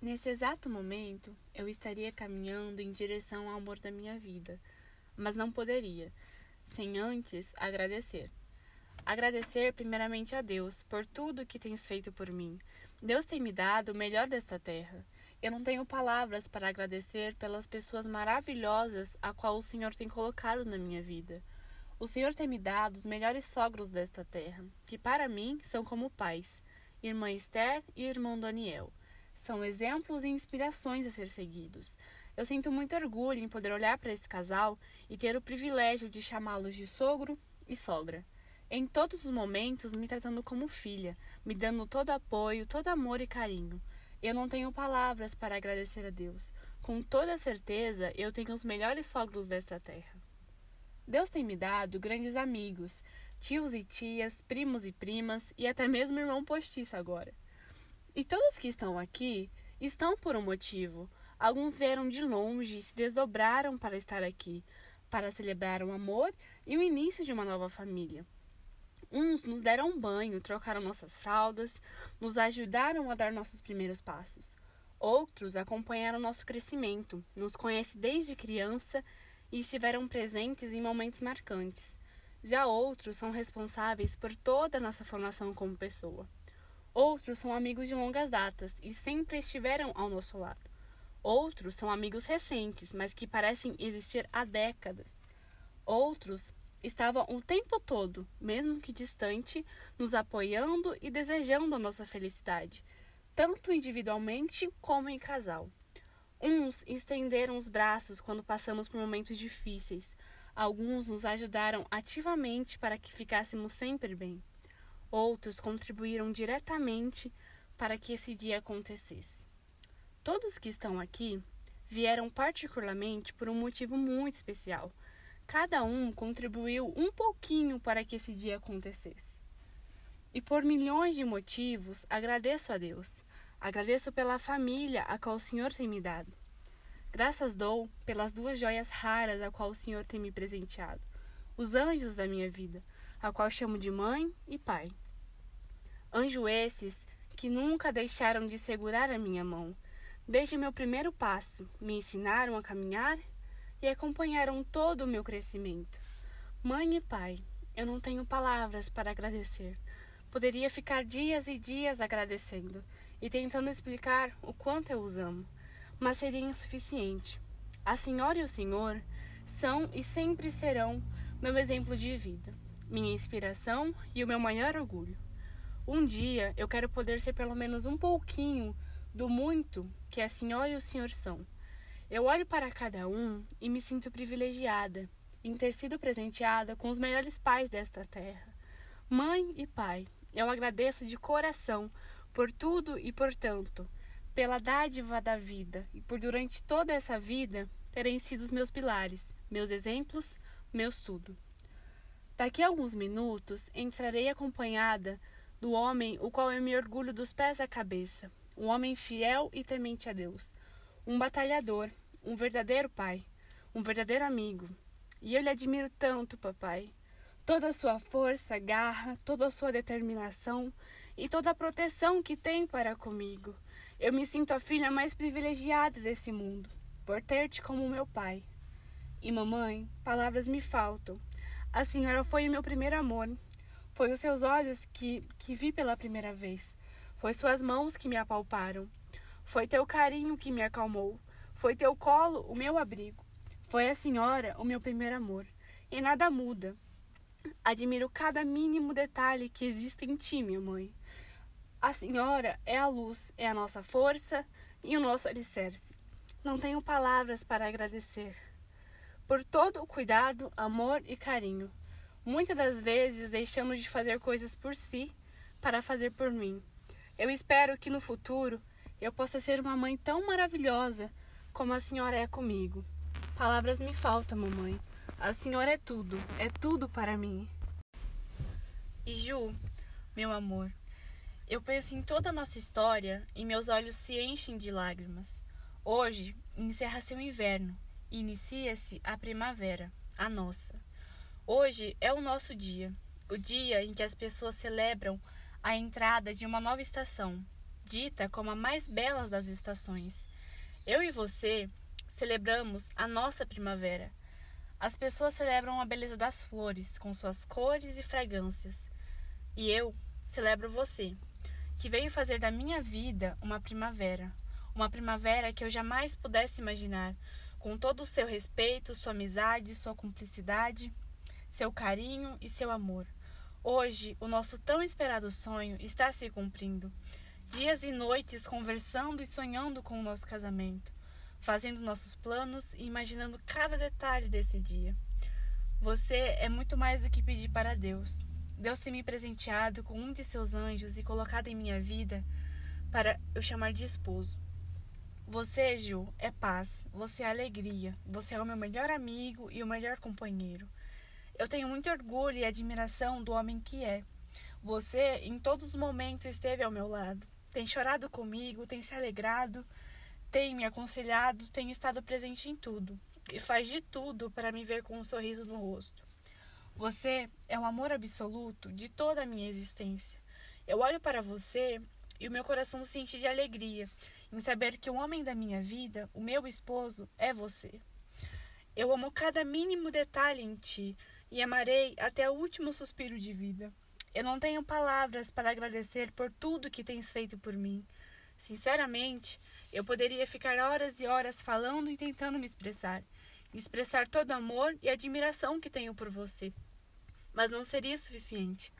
Nesse exato momento, eu estaria caminhando em direção ao amor da minha vida, mas não poderia, sem antes agradecer. Agradecer primeiramente a Deus por tudo que tens feito por mim. Deus tem me dado o melhor desta terra. Eu não tenho palavras para agradecer pelas pessoas maravilhosas a qual o Senhor tem colocado na minha vida. O Senhor tem me dado os melhores sogros desta terra, que para mim são como pais, irmã Esther e irmão Daniel. São exemplos e inspirações a ser seguidos. Eu sinto muito orgulho em poder olhar para esse casal e ter o privilégio de chamá-los de sogro e sogra. Em todos os momentos, me tratando como filha, me dando todo apoio, todo amor e carinho. Eu não tenho palavras para agradecer a Deus. Com toda certeza, eu tenho os melhores sogros desta terra. Deus tem me dado grandes amigos, tios e tias, primos e primas e até mesmo irmão postiço agora. E todos que estão aqui estão por um motivo. Alguns vieram de longe e se desdobraram para estar aqui, para celebrar o amor e o início de uma nova família. Uns nos deram um banho, trocaram nossas fraldas, nos ajudaram a dar nossos primeiros passos. Outros acompanharam nosso crescimento, nos conhecem desde criança e estiveram presentes em momentos marcantes. Já outros são responsáveis por toda a nossa formação como pessoa. Outros são amigos de longas datas e sempre estiveram ao nosso lado. Outros são amigos recentes, mas que parecem existir há décadas. Outros estavam o tempo todo, mesmo que distante, nos apoiando e desejando a nossa felicidade, tanto individualmente como em casal. Uns estenderam os braços quando passamos por momentos difíceis. Alguns nos ajudaram ativamente para que ficássemos sempre bem. Outros contribuíram diretamente para que esse dia acontecesse. Todos que estão aqui vieram particularmente por um motivo muito especial. Cada um contribuiu um pouquinho para que esse dia acontecesse. E por milhões de motivos, agradeço a Deus. Agradeço pela família a qual o Senhor tem me dado. Graças dou pelas duas joias raras a qual o Senhor tem me presenteado, os anjos da minha vida, a qual chamo de mãe e pai. Anjo esses que nunca deixaram de segurar a minha mão. Desde meu primeiro passo, me ensinaram a caminhar e acompanharam todo o meu crescimento. Mãe e pai, eu não tenho palavras para agradecer. Poderia ficar dias e dias agradecendo e tentando explicar o quanto eu os amo, mas seria insuficiente. A senhora e o senhor são e sempre serão meu exemplo de vida minha inspiração e o meu maior orgulho. Um dia eu quero poder ser pelo menos um pouquinho do muito que a senhora e o senhor são. Eu olho para cada um e me sinto privilegiada em ter sido presenteada com os melhores pais desta terra. Mãe e pai, eu agradeço de coração por tudo e por tanto, pela dádiva da vida e por durante toda essa vida terem sido os meus pilares, meus exemplos, meus tudo. Daqui a alguns minutos entrarei acompanhada do homem o qual eu me orgulho dos pés à cabeça, um homem fiel e temente a Deus, um batalhador, um verdadeiro pai, um verdadeiro amigo. E eu lhe admiro tanto, papai. Toda a sua força, garra, toda a sua determinação e toda a proteção que tem para comigo. Eu me sinto a filha mais privilegiada desse mundo, por ter-te como meu pai. E mamãe, palavras me faltam a senhora foi o meu primeiro amor. Foi os seus olhos que, que vi pela primeira vez. Foi suas mãos que me apalparam. Foi teu carinho que me acalmou. Foi teu colo o meu abrigo. Foi a senhora o meu primeiro amor. E nada muda. Admiro cada mínimo detalhe que existe em ti, minha mãe. A senhora é a luz, é a nossa força e o nosso alicerce. Não tenho palavras para agradecer por todo o cuidado, amor e carinho, muitas das vezes deixando de fazer coisas por si para fazer por mim. Eu espero que no futuro eu possa ser uma mãe tão maravilhosa como a senhora é comigo. Palavras me faltam, mamãe. A senhora é tudo, é tudo para mim. E Ju, meu amor, eu penso em toda a nossa história e meus olhos se enchem de lágrimas. Hoje encerra-se o inverno inicia-se a primavera, a nossa. Hoje é o nosso dia, o dia em que as pessoas celebram a entrada de uma nova estação, dita como a mais bela das estações. Eu e você celebramos a nossa primavera. As pessoas celebram a beleza das flores, com suas cores e fragrâncias. E eu celebro você, que veio fazer da minha vida uma primavera. Uma primavera que eu jamais pudesse imaginar, com todo o seu respeito, sua amizade, sua cumplicidade, seu carinho e seu amor. Hoje, o nosso tão esperado sonho está se cumprindo. Dias e noites conversando e sonhando com o nosso casamento fazendo nossos planos e imaginando cada detalhe desse dia. Você é muito mais do que pedir para Deus. Deus tem me presenteado com um de seus anjos e colocado em minha vida para eu chamar de esposo. Você, Ju, é paz, você é alegria, você é o meu melhor amigo e o melhor companheiro. Eu tenho muito orgulho e admiração do homem que é. Você, em todos os momentos, esteve ao meu lado. Tem chorado comigo, tem se alegrado, tem me aconselhado, tem estado presente em tudo e faz de tudo para me ver com um sorriso no rosto. Você é o amor absoluto de toda a minha existência. Eu olho para você e o meu coração se enche de alegria em saber que o homem da minha vida, o meu esposo, é você. Eu amo cada mínimo detalhe em ti e amarei até o último suspiro de vida. Eu não tenho palavras para agradecer por tudo que tens feito por mim. Sinceramente, eu poderia ficar horas e horas falando e tentando me expressar, expressar todo o amor e admiração que tenho por você. Mas não seria suficiente,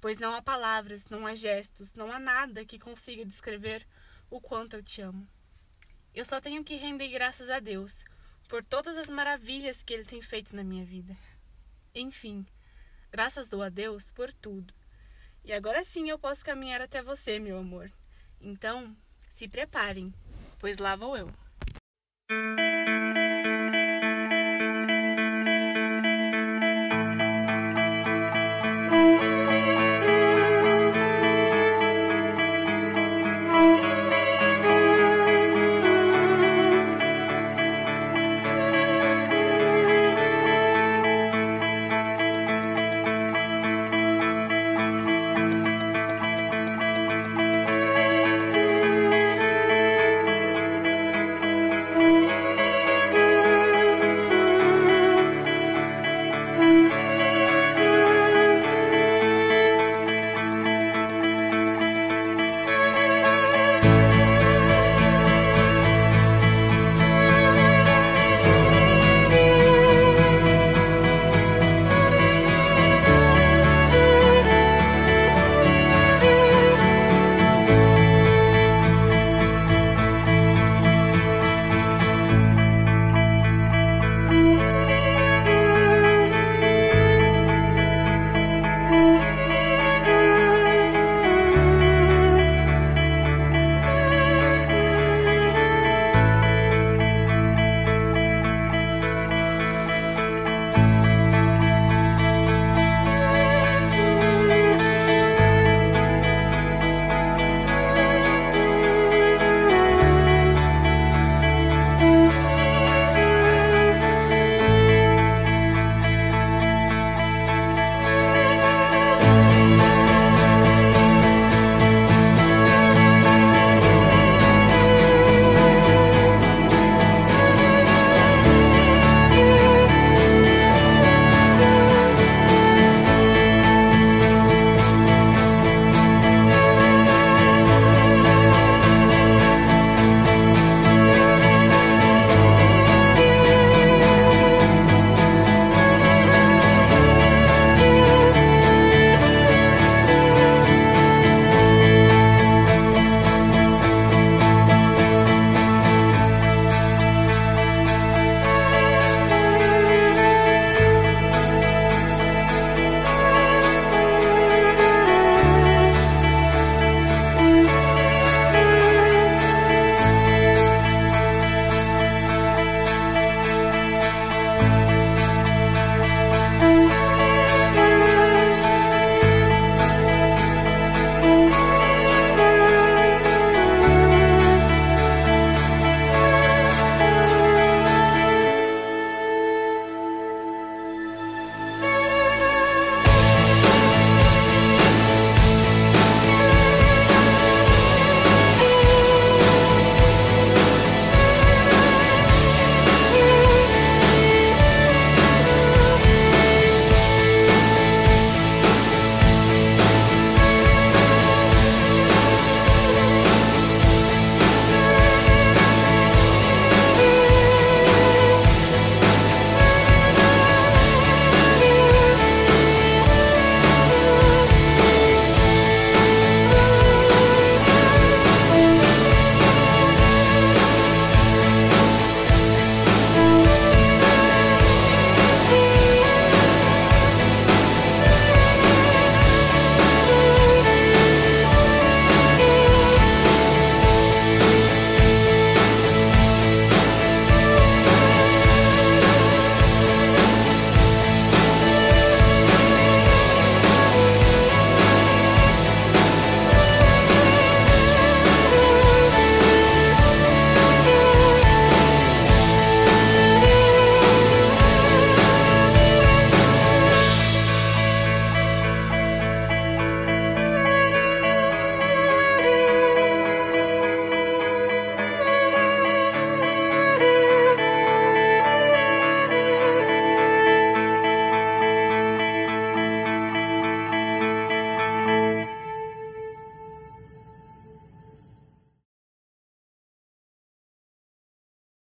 pois não há palavras, não há gestos, não há nada que consiga descrever o quanto eu te amo. Eu só tenho que render graças a Deus por todas as maravilhas que Ele tem feito na minha vida. Enfim, graças dou a Deus por tudo. E agora sim eu posso caminhar até você, meu amor. Então, se preparem, pois lá vou eu.